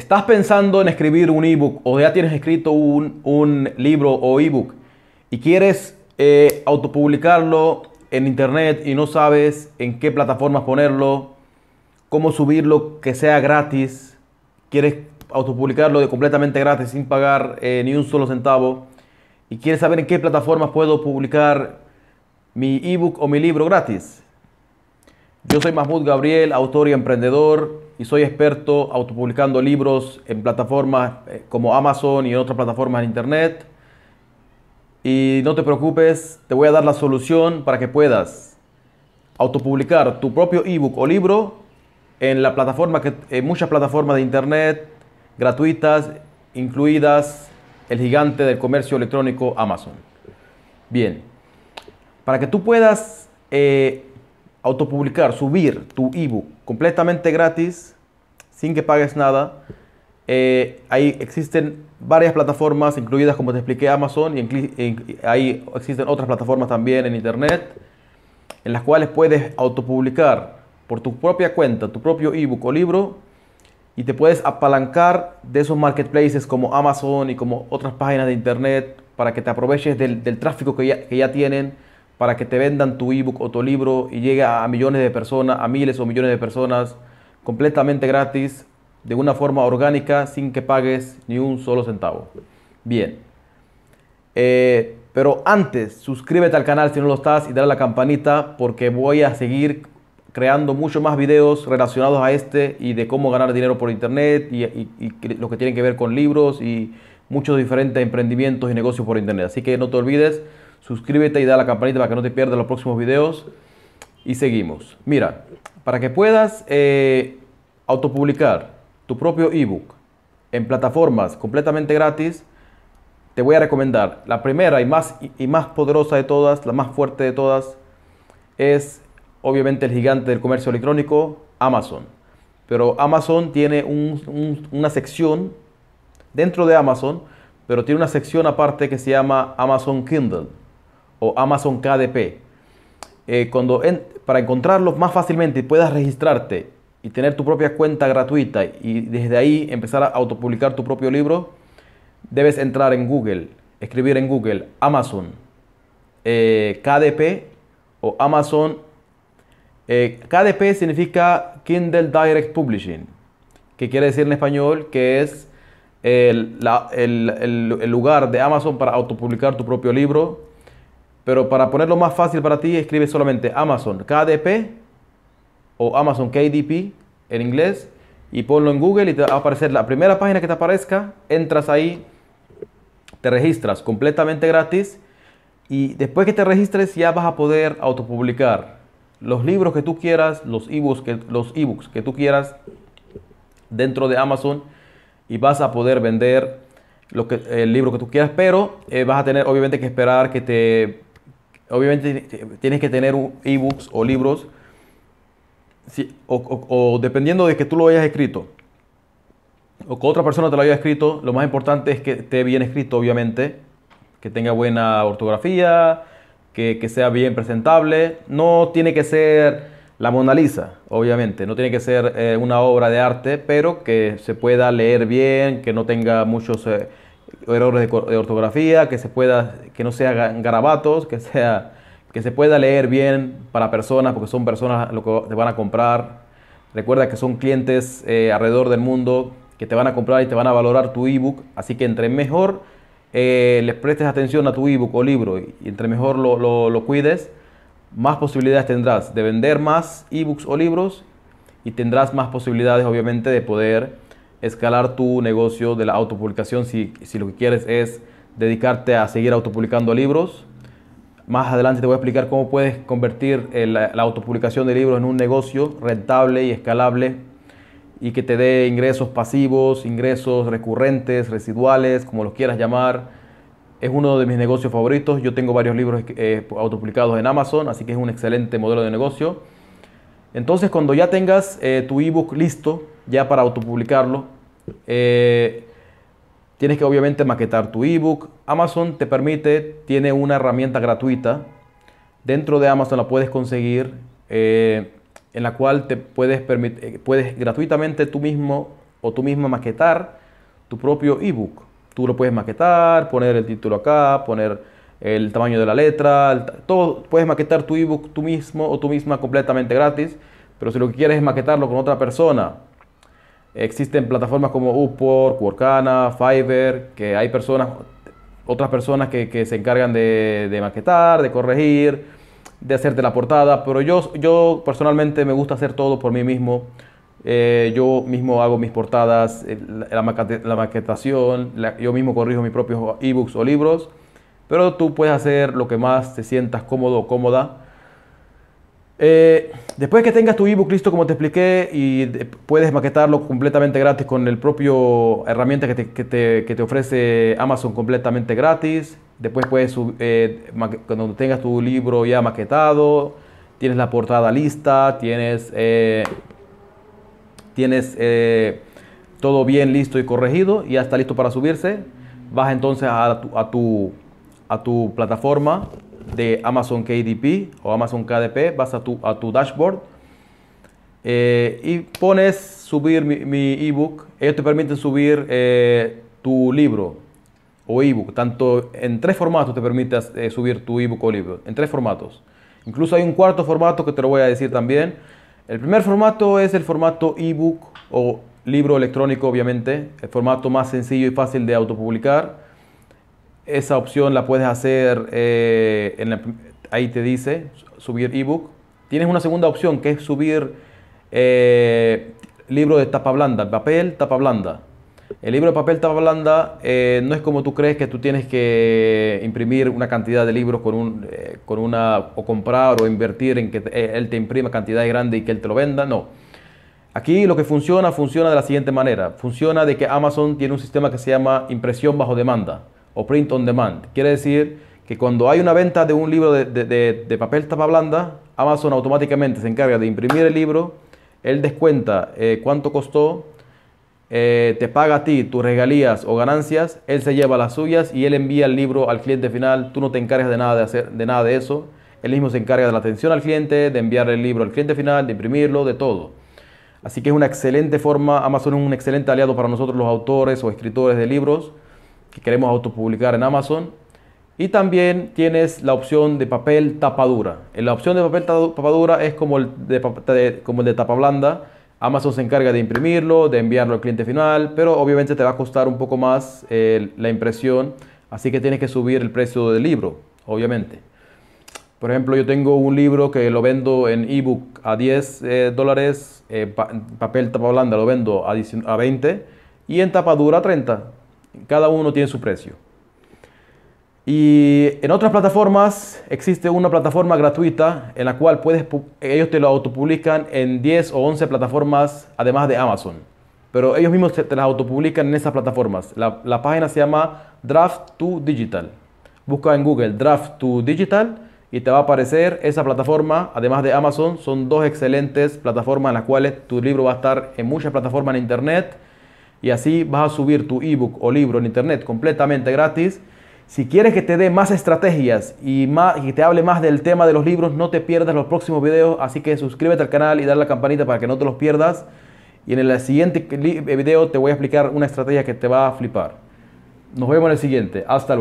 ¿Estás pensando en escribir un ebook o ya tienes escrito un, libro o ebook y quieres eh, autopublicarlo en internet y no sabes en qué plataformas ponerlo, cómo subirlo que sea gratis, quieres autopublicarlo de completamente gratis sin pagar eh, ni un solo centavo y quieres saber en qué plataformas puedo publicar mi ebook o mi libro gratis? Yo soy Mahmoud Gabriel, autor y emprendedor, y soy experto autopublicando libros en plataformas eh, como Amazon y en otras plataformas en Internet. Y no te preocupes, te voy a dar la solución para que puedas autopublicar tu propio ebook o libro en la plataforma que en muchas plataformas de internet gratuitas, incluidas el gigante del comercio electrónico Amazon. Bien, para que tú puedas eh, autopublicar, subir tu ebook completamente gratis, sin que pagues nada. Eh, ahí existen varias plataformas, incluidas como te expliqué Amazon, y ahí existen otras plataformas también en Internet, en las cuales puedes autopublicar por tu propia cuenta, tu propio ebook o libro, y te puedes apalancar de esos marketplaces como Amazon y como otras páginas de Internet para que te aproveches del, tráfico que ya, que ya tienen para que te vendan tu ebook o tu libro y llegue a millones de personas, a miles o millones de personas completamente gratis, de una forma orgánica, sin que pagues ni un solo centavo. Bien. Eh, pero antes, suscríbete al canal si no lo estás y dale a la campanita porque voy a seguir creando muchos más videos relacionados a este y de cómo ganar dinero por internet y, y lo que tienen que ver con libros y muchos diferentes emprendimientos y negocios por internet. Así que no te olvides suscríbete y da la campanita para que no te pierdas los próximos videos. Y seguimos. Mira, para que puedas eh, autopublicar tu propio ebook en plataformas completamente gratis, te voy a recomendar la primera y más, y más poderosa de todas, la más fuerte de todas, es obviamente el gigante del comercio electrónico, Amazon. Pero Amazon tiene una sección dentro de Amazon, pero tiene una sección aparte que se llama Amazon Kindle o Amazon KDP. Eh, cuando para encontrarlos más fácilmente y puedas registrarte y tener tu propia cuenta gratuita y desde ahí empezar a autopublicar tu propio libro, debes entrar en Google, escribir en Google Amazon eh, KDP o Amazon. Eh, KDP significa Kindle Direct Publishing, que quiere decir en español que es el, el lugar de Amazon para autopublicar tu propio libro pero para ponerlo más fácil para ti, escribe solamente Amazon KDP o Amazon KDP en inglés y ponlo en Google y te va a aparecer la primera página que te aparezca. Entras ahí, te registras completamente gratis y después que te registres ya vas a poder autopublicar los libros que tú quieras, los ebooks que, los ebooks que tú quieras dentro de Amazon y vas a poder vender lo que, el libro que tú quieras, pero eh, vas a tener obviamente que esperar que te obviamente tienes que tener ebooks o libros, o, dependiendo de que tú lo hayas escrito, o que otra persona te lo haya escrito, lo más importante es que esté bien escrito, obviamente, que tenga buena ortografía, que, sea bien presentable. No tiene que ser la Mona Lisa, obviamente, no tiene que ser eh, una obra de arte, pero que se pueda leer bien, que no tenga muchos... Eh, errores de, ortografía, que se pueda, que no sea garabatos, que sea, que se pueda leer bien para personas, porque son personas lo que te van a comprar. Recuerda que son clientes eh, alrededor del mundo que te van a comprar y te van a valorar tu ebook, así que entre mejor eh, les prestes atención a tu ebook o libro y, entre mejor lo, lo, lo cuides, más posibilidades tendrás de vender más ebooks o libros y tendrás más posibilidades obviamente de poder escalar tu negocio de la autopublicación si, si lo que quieres es dedicarte a seguir autopublicando libros. Más adelante te voy a explicar cómo puedes convertir la, la autopublicación de libros en un negocio rentable y escalable y que te dé ingresos pasivos, ingresos recurrentes, residuales, como los quieras llamar. Es uno de mis negocios favoritos. Yo tengo varios libros eh, autopublicados en Amazon, así que es un excelente modelo de negocio. Entonces, cuando ya tengas eh, tu ebook listo, ya para autopublicarlo, eh, tienes que obviamente maquetar tu ebook. Amazon te permite, tiene una herramienta gratuita. Dentro de Amazon la puedes conseguir, eh, en la cual te puedes, permitir, puedes gratuitamente tú mismo o tú misma maquetar tu propio ebook. Tú lo puedes maquetar, poner el título acá, poner el tamaño de la letra, todo. Puedes maquetar tu ebook tú mismo o tú misma completamente gratis. Pero si lo que quieres es maquetarlo con otra persona, existen plataformas como Upwork, Workana, Fiverr, que hay personas, otras personas que, se encargan de, maquetar, de corregir, de hacerte la portada. Pero yo, yo personalmente me gusta hacer todo por mí mismo. Eh, yo mismo hago mis portadas, eh, la, maquetación, yo mismo corrijo mis propios ebooks o libros, pero tú puedes hacer lo que más te sientas cómodo o cómoda. Eh, después que tengas tu ebook listo, como te expliqué, y puedes maquetarlo completamente gratis con el propio herramienta que te, ofrece Amazon completamente gratis. Después puedes, cuando tengas tu libro ya maquetado, tienes la portada lista, tienes tienes eh, todo bien listo y corregido y ya está listo para subirse, vas entonces a a tu plataforma de Amazon KDP o Amazon KDP, vas a tu, a tu dashboard eh, y pones subir mi, ebook. Ellos te permiten subir eh, tu libro o ebook, tanto en tres formatos te permite subir tu ebook o libro, en tres formatos. Incluso hay un cuarto formato que te lo voy a decir también el primer formato es el formato ebook o libro electrónico, obviamente, el formato más sencillo y fácil de autopublicar. Esa opción la puedes hacer, eh, ahí te dice, subir ebook. Tienes una segunda opción que es subir eh, libro de tapa blanda, papel, tapa blanda. El libro de papel tapa blanda eh, no es como tú crees que tú tienes que imprimir una cantidad de libros con, un, con una, o comprar o invertir en que él te imprima cantidades grandes y que él te lo venda. No. Aquí lo que funciona, funciona de la siguiente manera. Funciona de que Amazon tiene un sistema que se llama impresión bajo demanda o print on demand. Quiere decir que cuando hay una venta de un libro de, de, papel tapa blanda, Amazon automáticamente se encarga de imprimir el libro, él descuenta cuánto costó, eh, te paga a ti tus regalías o ganancias, él se lleva las suyas y él envía el libro al cliente final. Tú no te encargas de nada de, hacer, de nada de eso. Él mismo se encarga de la atención al cliente, de enviar el libro al cliente final, de imprimirlo, de todo. Así que es una excelente forma, Amazon es un excelente aliado para nosotros los autores o escritores de libros que queremos autopublicar en Amazon. Y también tienes la opción de papel tapadura. La opción de papel tapadura es como el de, tapa blanda Amazon se encarga de imprimirlo, de enviarlo al cliente final, pero obviamente te va a costar un poco más eh, la impresión, así que tienes que subir el precio del libro, obviamente. Por ejemplo, yo tengo un libro que lo vendo en ebook a 10 eh, dólares, eh, papel tapa blanda lo vendo a, a 20 y en tapa dura a 30. Cada uno tiene su precio. Y en otras plataformas existe una plataforma gratuita en la cual puedes, ellos te lo autopublican en 10 o 11 plataformas además de Amazon. Pero ellos mismos te, las autopublican en esas plataformas. La, la página se llama Draft 2 Digital. Busca en Google Draft 2 Digital y te va a aparecer esa plataforma, además de Amazon. Son dos excelentes plataformas en las cuales tu libro va a estar en muchas plataformas en Internet. Y así vas a subir tu ebook o libro en Internet completamente gratis si quieres que te dé más estrategias y, y te hable más del tema de los libros, no te pierdas los próximos videos. Así que suscríbete al canal y dale la campanita para que no te los pierdas. Y en el siguiente video te voy a explicar una estrategia que te va a flipar. Nos vemos en el siguiente. Hasta luego.